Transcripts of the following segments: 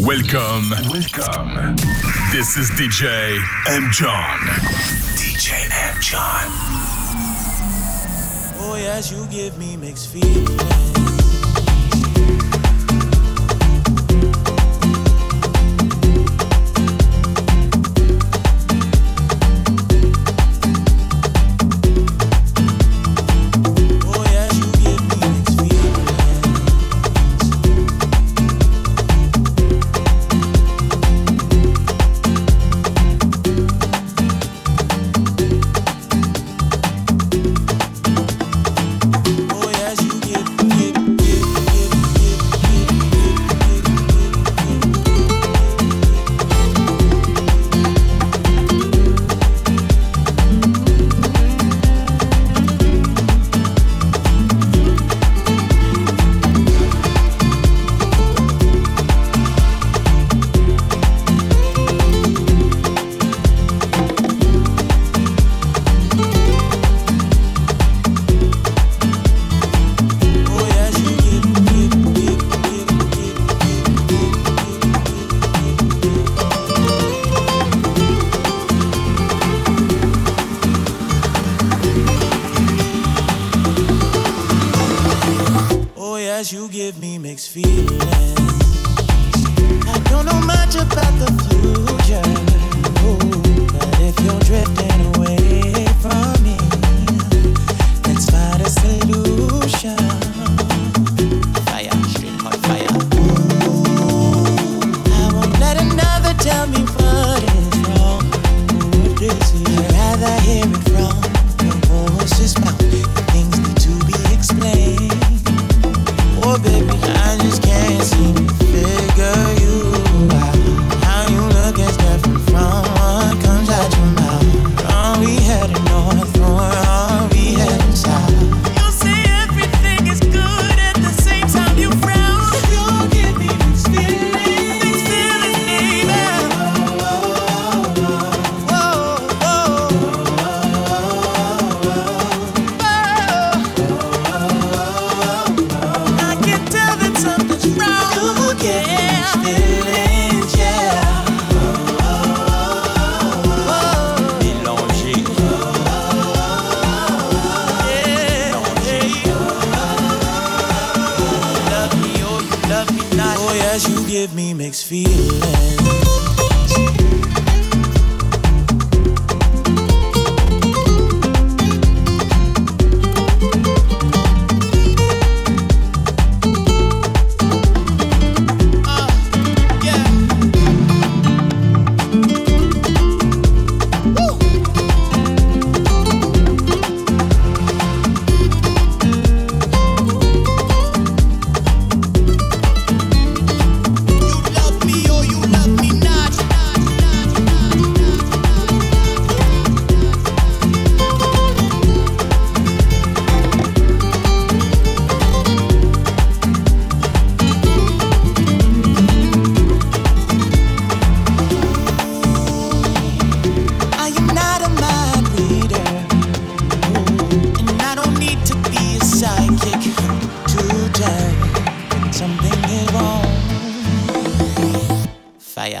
Welcome. Welcome. This is DJ M. John. DJ M. John. Oh, Boy, as you give me mixed feelings.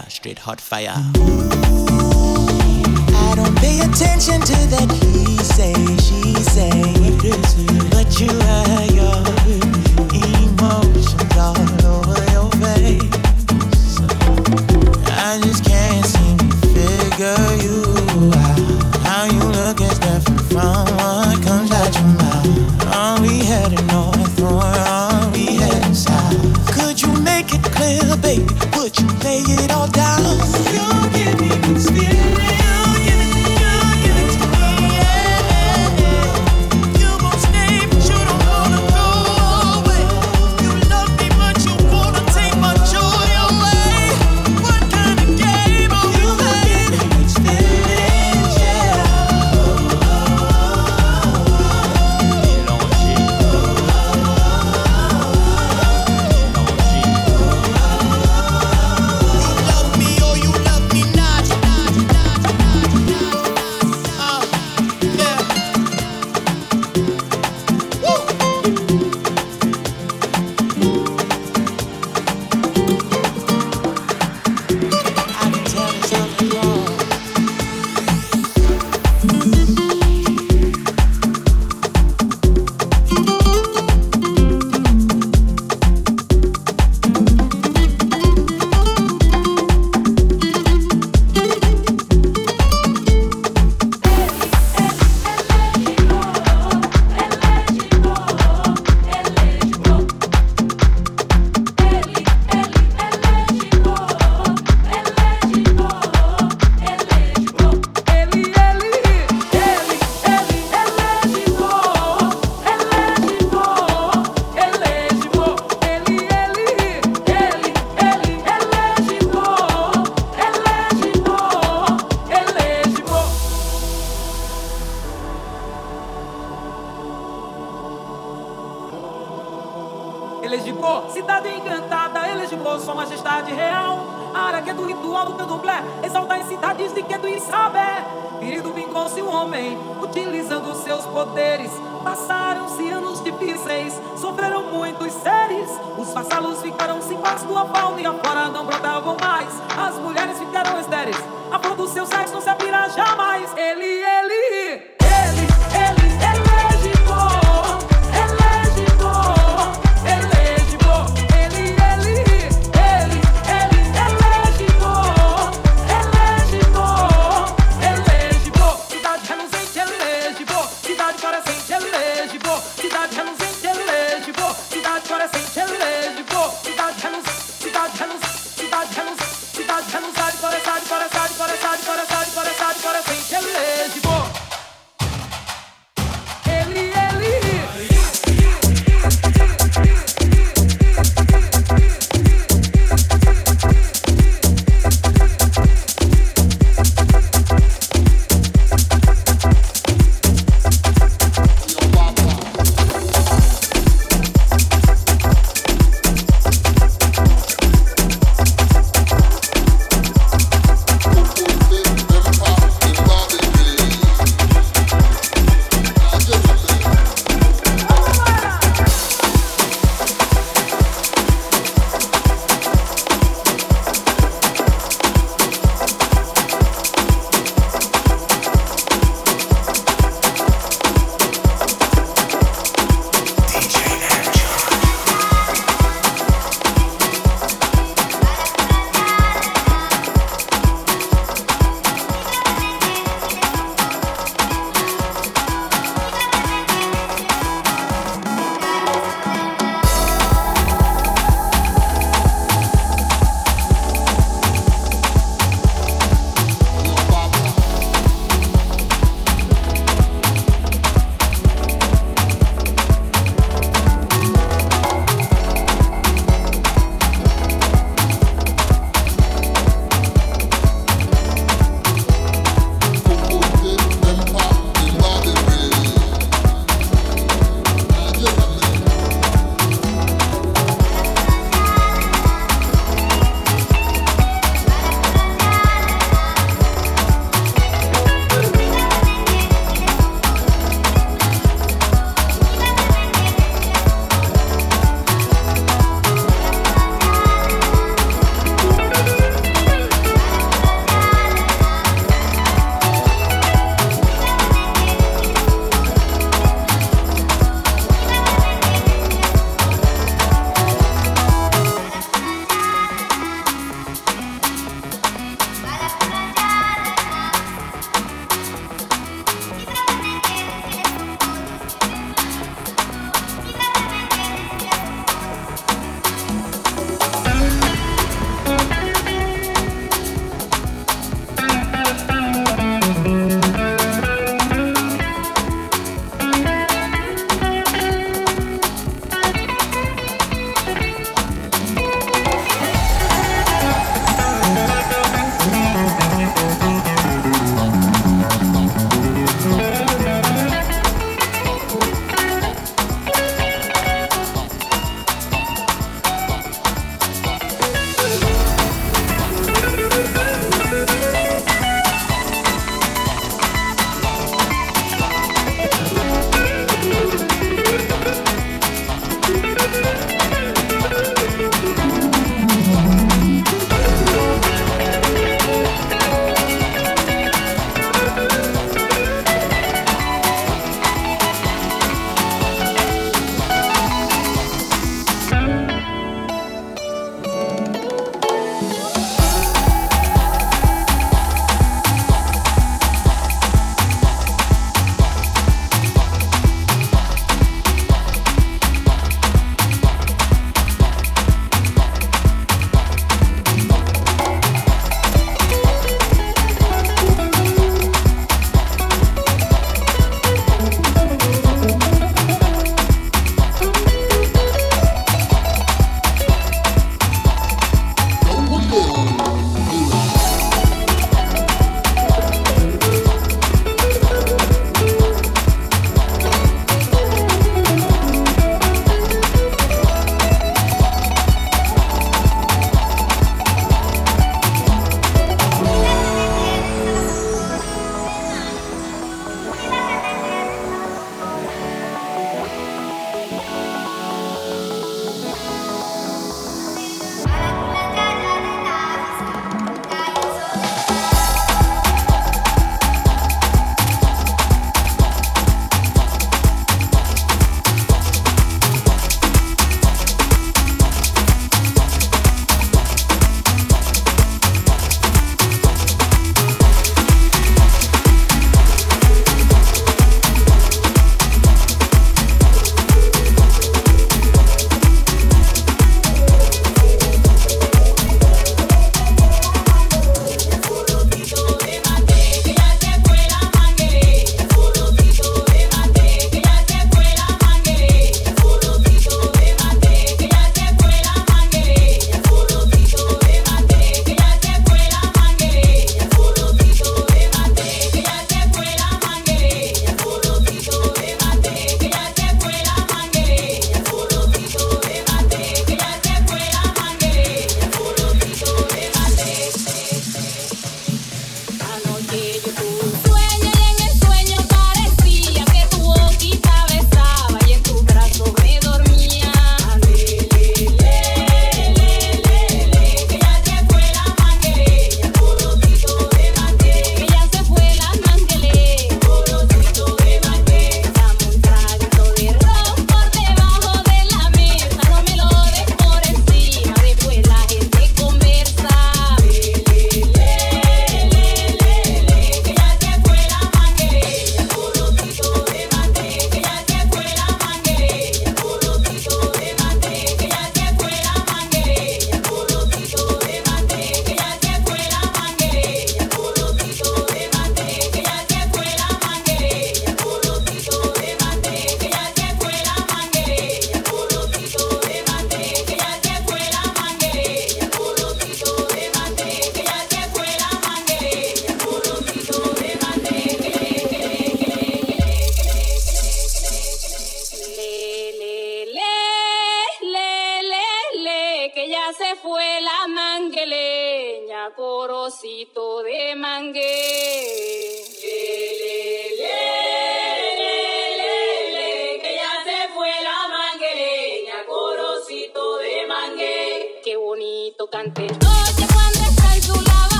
fire, straight hot fire. I don't pay attention to that he say, she say, but you your emotions all over your face. I just can't seem to figure you out. How you look is different from what comes out your mouth. Are we heading north or are we heading south? Could you make it clear, baby? lay it all down.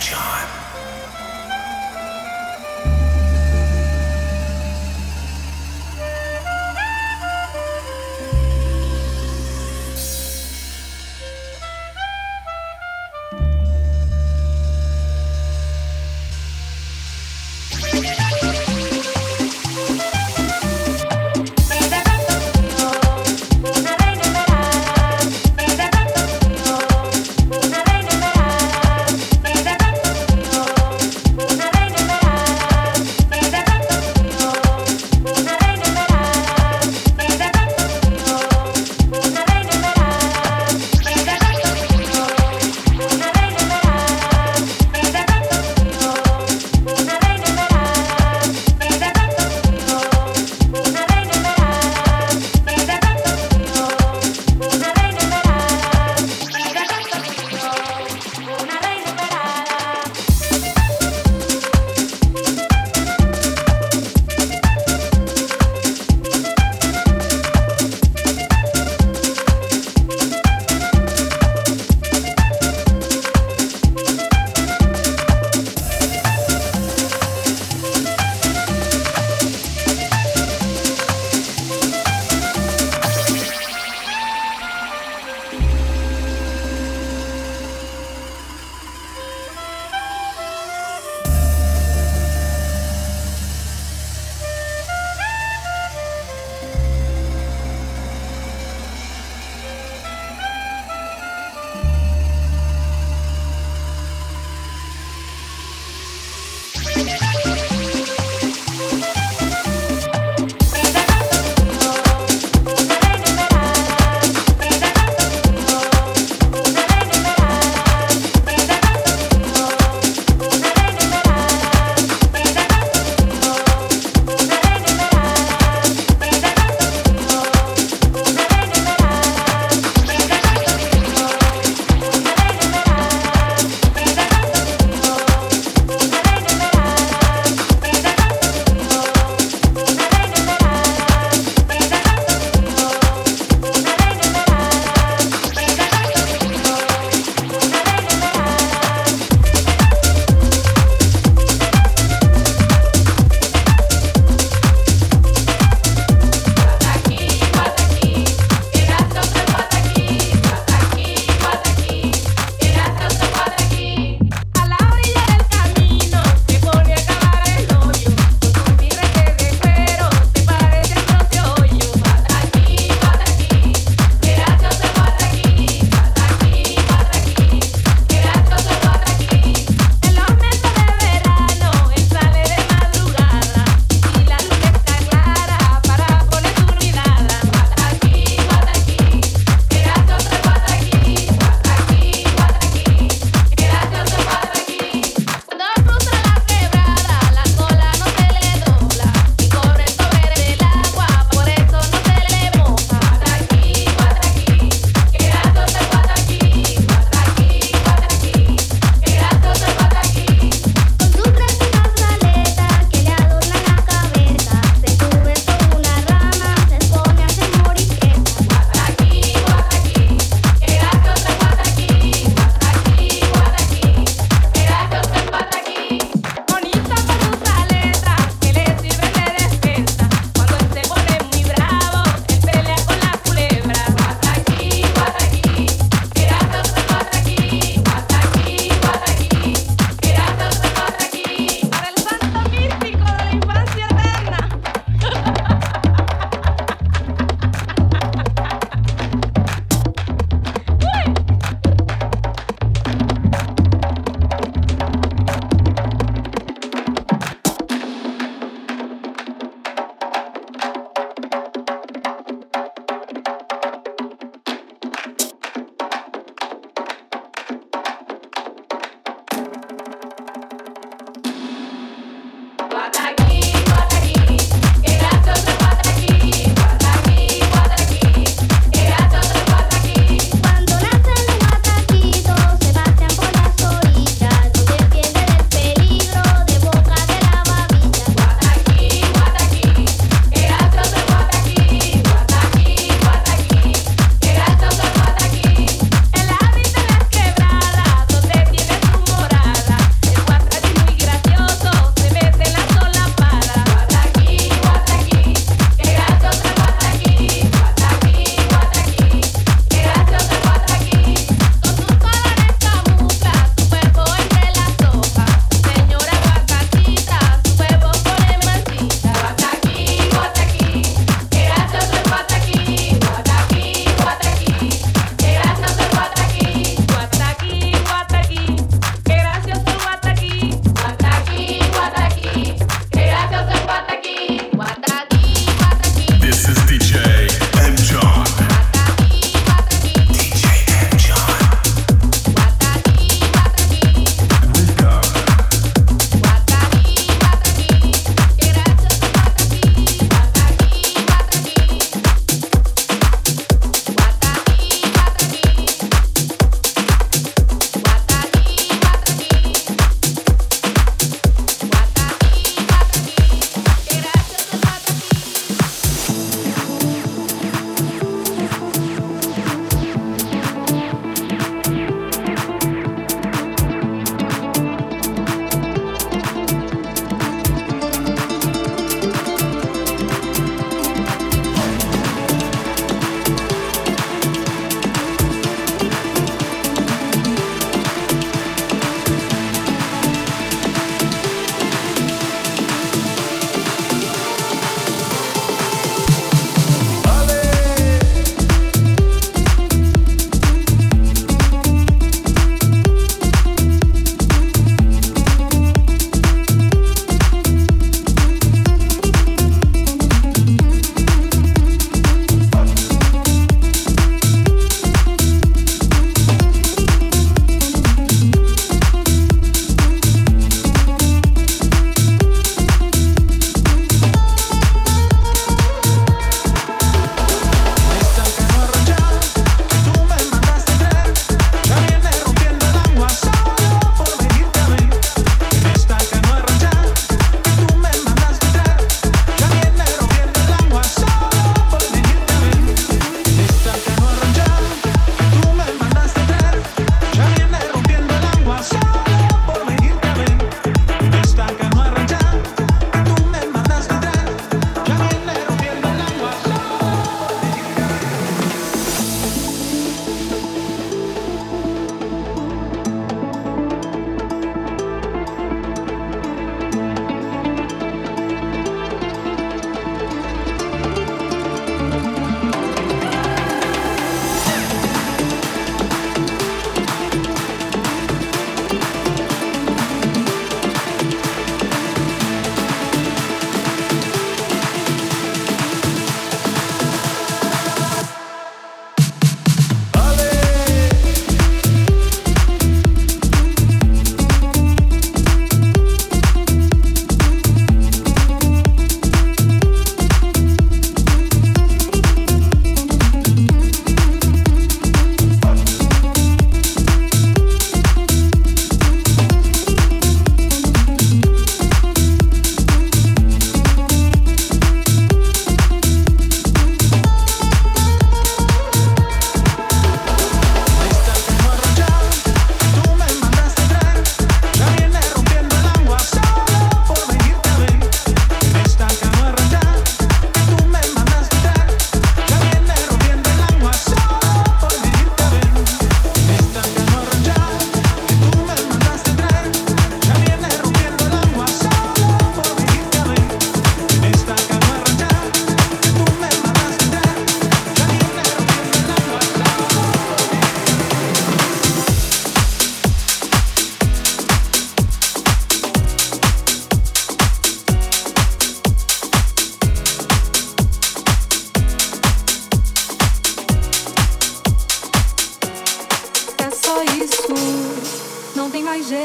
John.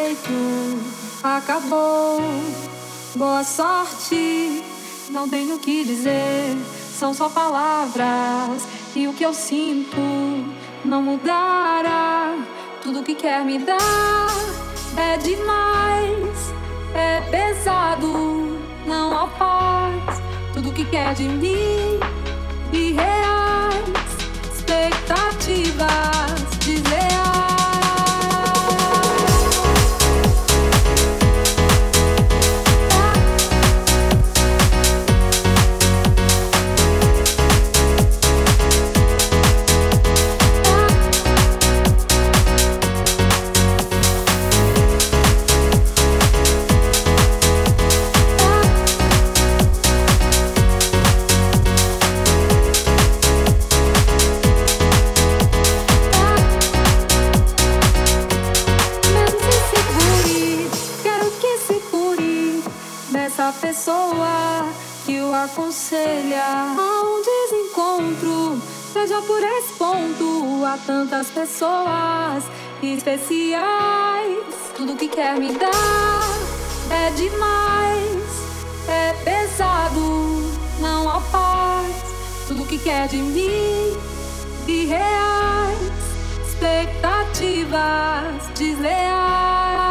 Jeito, acabou. Boa sorte, não tenho o que dizer, são só palavras. E o que eu sinto não mudará. Tudo que quer me dar é demais, é pesado, não há paz. Tudo que quer de mim, irreais, expectativas Por esse ponto, há tantas pessoas especiais. Tudo que quer me dar é demais, é pesado, não há paz. Tudo que quer de mim, irreais, expectativas desleais.